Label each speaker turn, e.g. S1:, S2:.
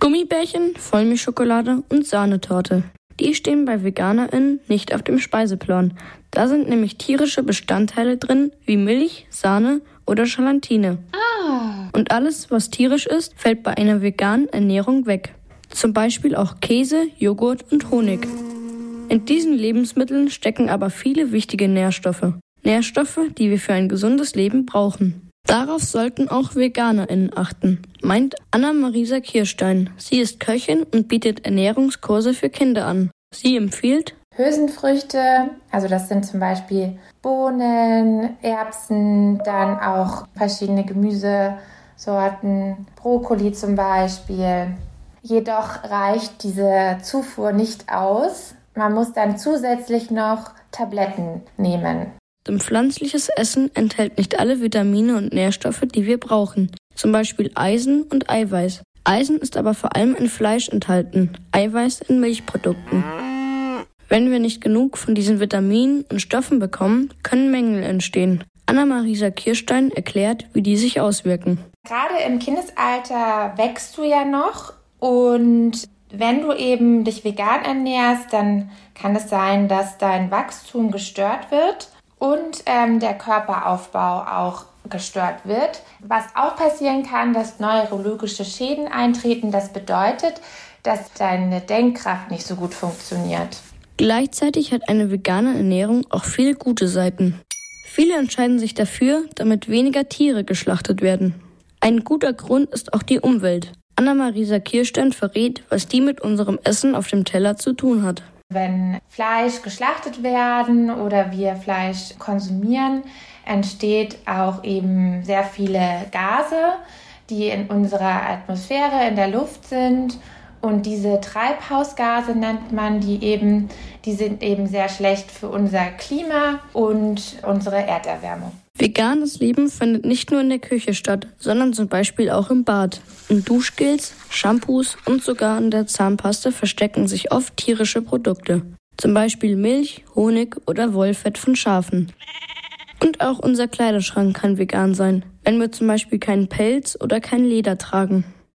S1: Gummibärchen, Vollmilchschokolade und Sahnetorte. Die stehen bei VeganerInnen nicht auf dem Speiseplan. Da sind nämlich tierische Bestandteile drin, wie Milch, Sahne oder Gelatine. Ah. Und alles, was tierisch ist, fällt bei einer veganen Ernährung weg. Zum Beispiel auch Käse, Joghurt und Honig. In diesen Lebensmitteln stecken aber viele wichtige Nährstoffe. Nährstoffe, die wir für ein gesundes Leben brauchen. Darauf sollten auch VeganerInnen achten, meint Anna-Marisa Kirstein. Sie ist Köchin und bietet Ernährungskurse für Kinder an. Sie empfiehlt
S2: Hülsenfrüchte, also das sind zum Beispiel Bohnen, Erbsen, dann auch verschiedene Gemüsesorten, Brokkoli zum Beispiel. Jedoch reicht diese Zufuhr nicht aus. Man muss dann zusätzlich noch Tabletten nehmen.
S1: Denn pflanzliches Essen enthält nicht alle Vitamine und Nährstoffe, die wir brauchen, zum Beispiel Eisen und Eiweiß. Eisen ist aber vor allem in Fleisch enthalten, Eiweiß in Milchprodukten. Wenn wir nicht genug von diesen Vitaminen und Stoffen bekommen, können Mängel entstehen. Anna-Marisa Kirstein erklärt, wie die sich auswirken.
S2: Gerade im Kindesalter wächst du ja noch und wenn du eben dich vegan ernährst, dann kann es sein, dass dein Wachstum gestört wird und ähm, der Körperaufbau auch gestört wird. Was auch passieren kann, dass neurologische Schäden eintreten. Das bedeutet, dass deine Denkkraft nicht so gut funktioniert.
S1: Gleichzeitig hat eine vegane Ernährung auch viele gute Seiten. Viele entscheiden sich dafür, damit weniger Tiere geschlachtet werden. Ein guter Grund ist auch die Umwelt. Anna-Marisa Kirstein verrät, was die mit unserem Essen auf dem Teller zu tun hat.
S2: Wenn Fleisch geschlachtet werden oder wir Fleisch konsumieren, entsteht auch eben sehr viele Gase, die in unserer Atmosphäre, in der Luft sind. Und diese Treibhausgase nennt man die eben, die sind eben sehr schlecht für unser Klima und unsere Erderwärmung.
S1: Veganes Leben findet nicht nur in der Küche statt, sondern zum Beispiel auch im Bad. In Duschgels, Shampoos und sogar in der Zahnpaste verstecken sich oft tierische Produkte. Zum Beispiel Milch, Honig oder Wollfett von Schafen. Und auch unser Kleiderschrank kann vegan sein, wenn wir zum Beispiel keinen Pelz oder kein Leder tragen.